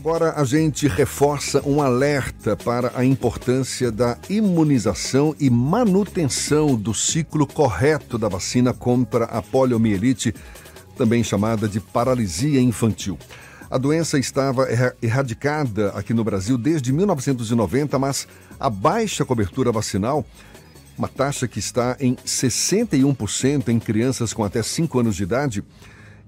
Agora a gente reforça um alerta para a importância da imunização e manutenção do ciclo correto da vacina contra a poliomielite, também chamada de paralisia infantil. A doença estava erradicada aqui no Brasil desde 1990, mas a baixa cobertura vacinal, uma taxa que está em 61% em crianças com até 5 anos de idade,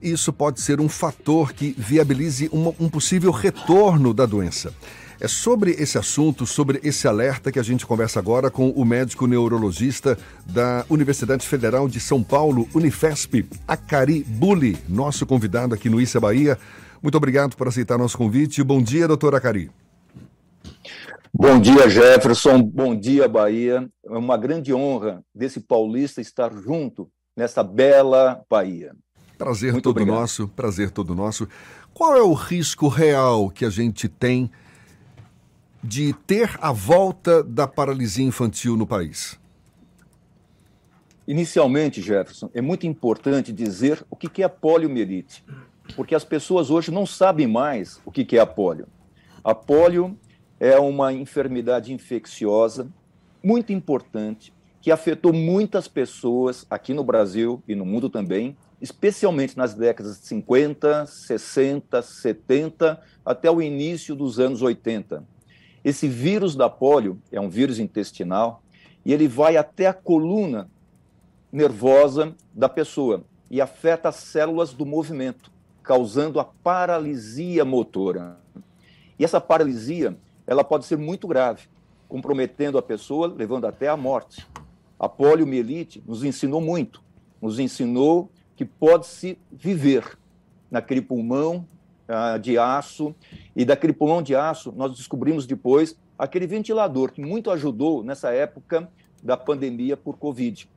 isso pode ser um fator que viabilize uma, um possível retorno da doença. É sobre esse assunto, sobre esse alerta que a gente conversa agora com o médico neurologista da Universidade Federal de São Paulo, Unifesp, Acari Bulli, nosso convidado aqui no Issa Bahia. Muito obrigado por aceitar nosso convite. Bom dia, doutor Acari. Bom dia, Jefferson. Bom dia, Bahia. É uma grande honra desse paulista estar junto nessa bela Bahia. Prazer Muito todo obrigado. nosso, prazer todo nosso. Qual é o risco real que a gente tem de ter a volta da paralisia infantil no país? Inicialmente, Jefferson, é muito importante dizer o que é a poliomielite, porque as pessoas hoje não sabem mais o que é a polio. A polio é uma enfermidade infecciosa muito importante que afetou muitas pessoas aqui no Brasil e no mundo também, especialmente nas décadas de 50, 60, 70, até o início dos anos 80. Esse vírus da polio é um vírus intestinal e ele vai até a coluna nervosa da pessoa e afeta as células do movimento, causando a paralisia motora. E essa paralisia, ela pode ser muito grave, comprometendo a pessoa, levando até a morte. A poliomielite nos ensinou muito, nos ensinou que pode-se viver naquele pulmão uh, de aço. E daquele pulmão de aço, nós descobrimos depois aquele ventilador que muito ajudou nessa época da pandemia por Covid.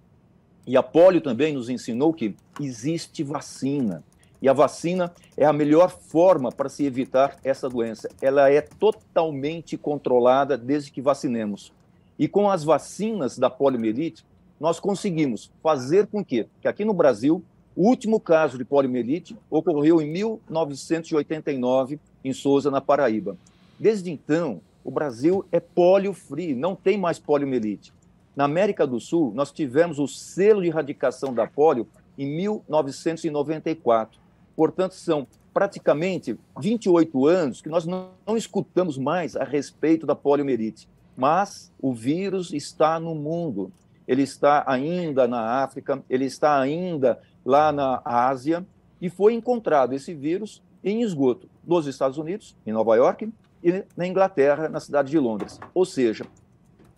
E a polio também nos ensinou que existe vacina. E a vacina é a melhor forma para se evitar essa doença. Ela é totalmente controlada desde que vacinemos. E com as vacinas da poliomielite, nós conseguimos fazer com que, que aqui no Brasil o último caso de poliomielite ocorreu em 1989, em Souza, na Paraíba. Desde então, o Brasil é polio-free, não tem mais poliomielite. Na América do Sul, nós tivemos o selo de erradicação da polio em 1994. Portanto, são praticamente 28 anos que nós não, não escutamos mais a respeito da poliomielite. Mas o vírus está no mundo, ele está ainda na África, ele está ainda lá na Ásia, e foi encontrado esse vírus em esgoto dos Estados Unidos, em Nova York, e na Inglaterra, na cidade de Londres. Ou seja,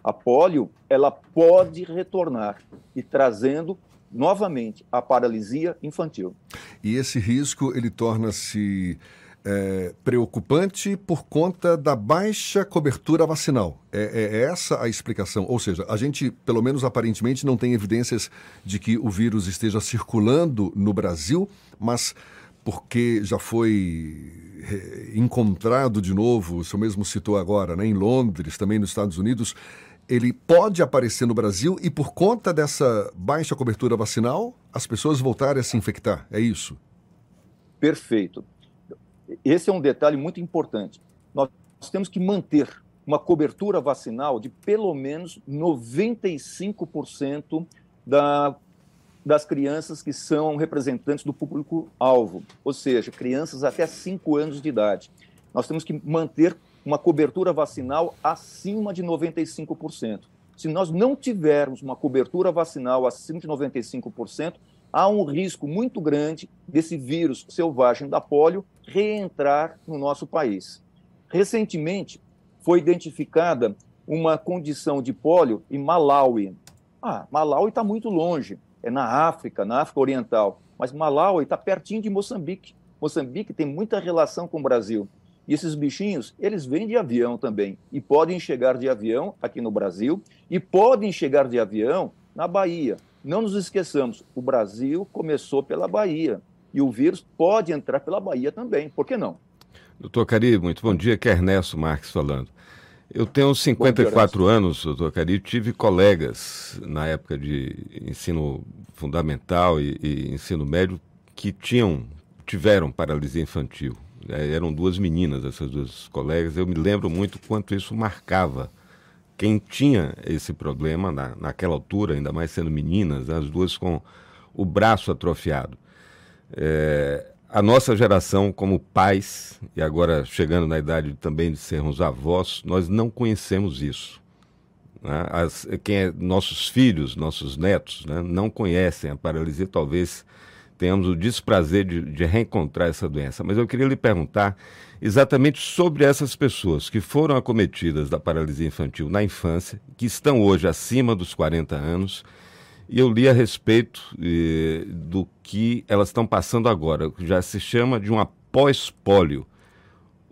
a polio ela pode retornar e trazendo novamente a paralisia infantil. E esse risco ele torna-se é, preocupante por conta da baixa cobertura vacinal. É, é, essa a explicação. Ou seja, a gente, pelo menos aparentemente, não tem evidências de que o vírus esteja circulando no Brasil, mas porque já foi é, encontrado de novo, o senhor mesmo citou agora, né, em Londres, também nos Estados Unidos, ele pode aparecer no Brasil e por conta dessa baixa cobertura vacinal, as pessoas voltarem a se infectar. É isso? Perfeito esse é um detalhe muito importante. Nós temos que manter uma cobertura vacinal de pelo menos 95% da, das crianças que são representantes do público-alvo, ou seja, crianças até 5 anos de idade. Nós temos que manter uma cobertura vacinal acima de 95%. Se nós não tivermos uma cobertura vacinal acima de 95%, há um risco muito grande desse vírus selvagem da polio reentrar no nosso país. Recentemente, foi identificada uma condição de polio em Malawi. Ah, Malawi está muito longe, é na África, na África Oriental, mas Malawi está pertinho de Moçambique. Moçambique tem muita relação com o Brasil. E esses bichinhos, eles vêm de avião também, e podem chegar de avião aqui no Brasil, e podem chegar de avião na Bahia. Não nos esqueçamos, o Brasil começou pela Bahia e o vírus pode entrar pela Bahia também, por que não? Doutor Cari, muito bom dia, que é Ernesto Marques falando. Eu tenho 54 dia, anos, doutor Cari, tive colegas na época de ensino fundamental e, e ensino médio que tinham, tiveram paralisia infantil. é, eram duas meninas, essas duas colegas. Eu me lembro muito quanto isso marcava quem tinha esse problema na, naquela altura, ainda mais sendo meninas, as duas com o braço atrofiado. É, a nossa geração, como pais, e agora chegando na idade também de sermos avós, nós não conhecemos isso. Né? As, quem é, nossos filhos, nossos netos, né, não conhecem a paralisia, talvez tenhamos o desprazer de, de reencontrar essa doença. Mas eu queria lhe perguntar exatamente sobre essas pessoas que foram acometidas da paralisia infantil na infância, que estão hoje acima dos 40 anos, e eu li a respeito eh, do que elas estão passando agora, que já se chama de um pós-pólio.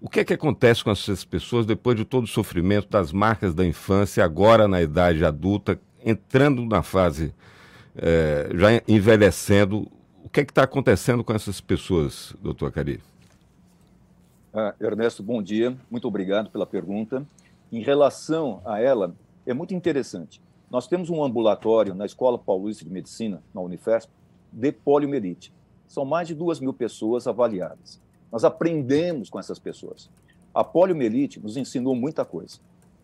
O que é que acontece com essas pessoas depois de todo o sofrimento das marcas da infância, agora na idade adulta, entrando na fase, eh, já envelhecendo? O que é está acontecendo com essas pessoas, doutor Cari? Ah, Ernesto, bom dia. Muito obrigado pela pergunta. Em relação a ela, é muito interessante. Nós temos um ambulatório na Escola Paulista de Medicina, na Unifesp, de poliomielite. São mais de duas mil pessoas avaliadas. Nós aprendemos com essas pessoas. A poliomielite nos ensinou muita coisa.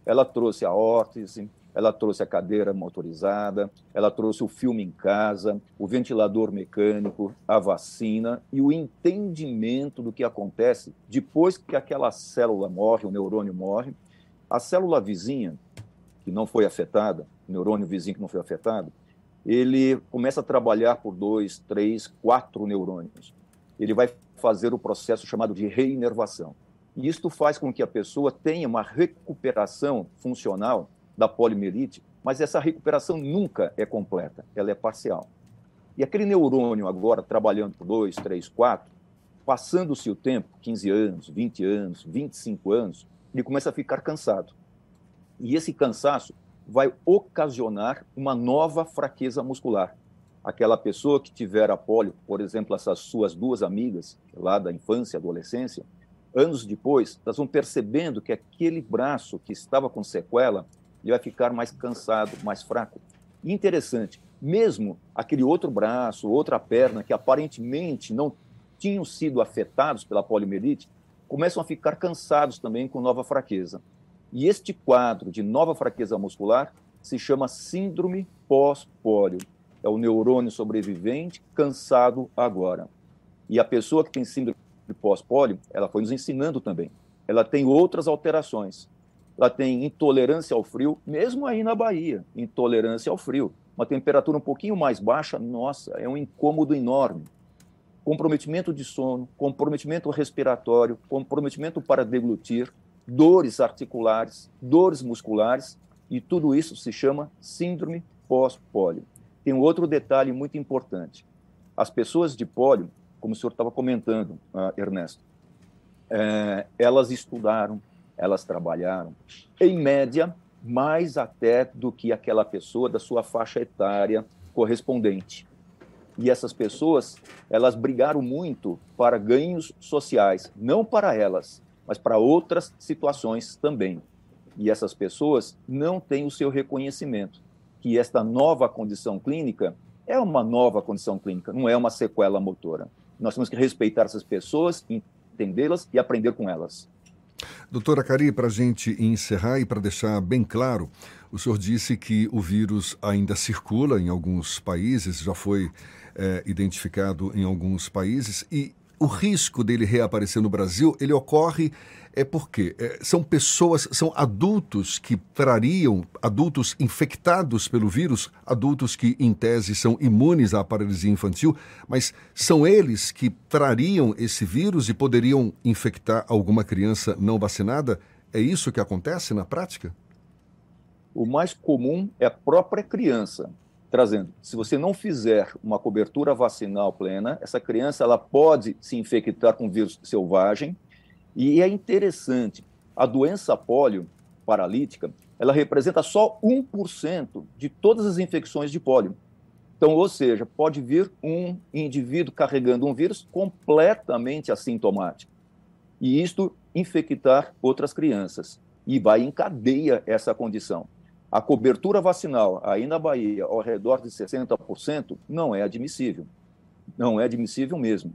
Ela trouxe a órtese, ela trouxe a cadeira motorizada, ela trouxe o filme em casa, o ventilador mecânico, a vacina e o entendimento do que acontece depois que aquela célula morre, o neurônio morre. A célula vizinha, que não foi afetada, o neurônio vizinho que não foi afetado, ele começa a trabalhar por dois, três, quatro neurônios. Ele vai fazer o processo chamado de reinervação. E isto faz com que a pessoa tenha uma recuperação funcional da poliomielite, mas essa recuperação nunca é completa, ela é parcial. E aquele neurônio agora trabalhando por 2, 3, 4, passando-se o tempo, 15 anos, 20 anos, 25 anos, ele começa a ficar cansado. E esse cansaço vai ocasionar uma nova fraqueza muscular. Aquela pessoa que tiver a polio, por exemplo, essas suas duas amigas lá da infância, adolescência, anos depois, elas vão percebendo que aquele braço que estava com sequela ele vai ficar mais cansado, mais fraco. E interessante, mesmo aquele outro braço, outra perna, que aparentemente não tinham sido afetados pela poliomielite, começam a ficar cansados também com nova fraqueza. E este quadro de nova fraqueza muscular se chama síndrome pós-pólio. É o neurônio sobrevivente cansado agora. E a pessoa que tem síndrome pós-pólio, ela foi nos ensinando também. Ela tem outras alterações ela tem intolerância ao frio, mesmo aí na Bahia, intolerância ao frio. Uma temperatura um pouquinho mais baixa, nossa, é um incômodo enorme. Comprometimento de sono, comprometimento respiratório, comprometimento para deglutir, dores articulares, dores musculares, e tudo isso se chama síndrome pós-pólio. Tem um outro detalhe muito importante. As pessoas de pólio, como o senhor estava comentando, uh, Ernesto, é, elas estudaram, elas trabalharam, em média, mais até do que aquela pessoa da sua faixa etária correspondente. E essas pessoas, elas brigaram muito para ganhos sociais, não para elas, mas para outras situações também. E essas pessoas não têm o seu reconhecimento, que esta nova condição clínica é uma nova condição clínica, não é uma sequela motora. Nós temos que respeitar essas pessoas, entendê-las e aprender com elas. Doutora Cari, para a gente encerrar e para deixar bem claro, o senhor disse que o vírus ainda circula em alguns países, já foi é, identificado em alguns países, e o risco dele reaparecer no Brasil, ele ocorre é porque é, são pessoas, são adultos que trariam, adultos infectados pelo vírus, adultos que em tese são imunes à paralisia infantil, mas são eles que trariam esse vírus e poderiam infectar alguma criança não vacinada? É isso que acontece na prática? O mais comum é a própria criança trazendo. Se você não fizer uma cobertura vacinal plena, essa criança ela pode se infectar com vírus selvagem. E é interessante, a doença pólio paralítica, ela representa só 1% de todas as infecções de pólio. Então, ou seja, pode vir um indivíduo carregando um vírus completamente assintomático. E isto infectar outras crianças. E vai em cadeia essa condição. A cobertura vacinal aí na Bahia, ao redor de 60%, não é admissível. Não é admissível mesmo.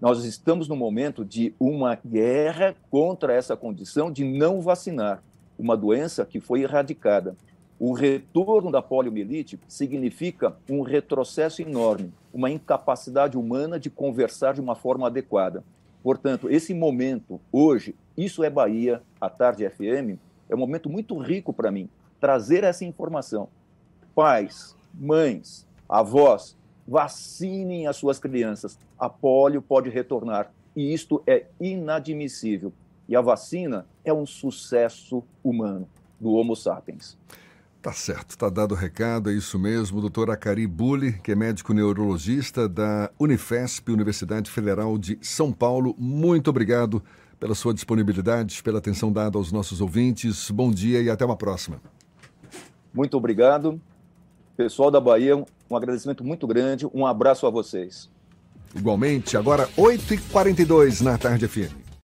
Nós estamos no momento de uma guerra contra essa condição de não vacinar uma doença que foi erradicada. O retorno da poliomielite significa um retrocesso enorme, uma incapacidade humana de conversar de uma forma adequada. Portanto, esse momento, hoje, isso é Bahia, a Tarde FM, é um momento muito rico para mim, trazer essa informação. Pais, mães, avós, vacinem as suas crianças. A polio pode retornar e isto é inadmissível. E a vacina é um sucesso humano do Homo sapiens. Tá certo, tá dado o recado, é isso mesmo. Doutor Acari Bulli, que é médico neurologista da Unifesp, Universidade Federal de São Paulo. Muito obrigado pela sua disponibilidade, pela atenção dada aos nossos ouvintes. Bom dia e até uma próxima. Muito obrigado. Pessoal da Bahia, um agradecimento muito grande. Um abraço a vocês. Igualmente, agora 8h42 na tarde FM.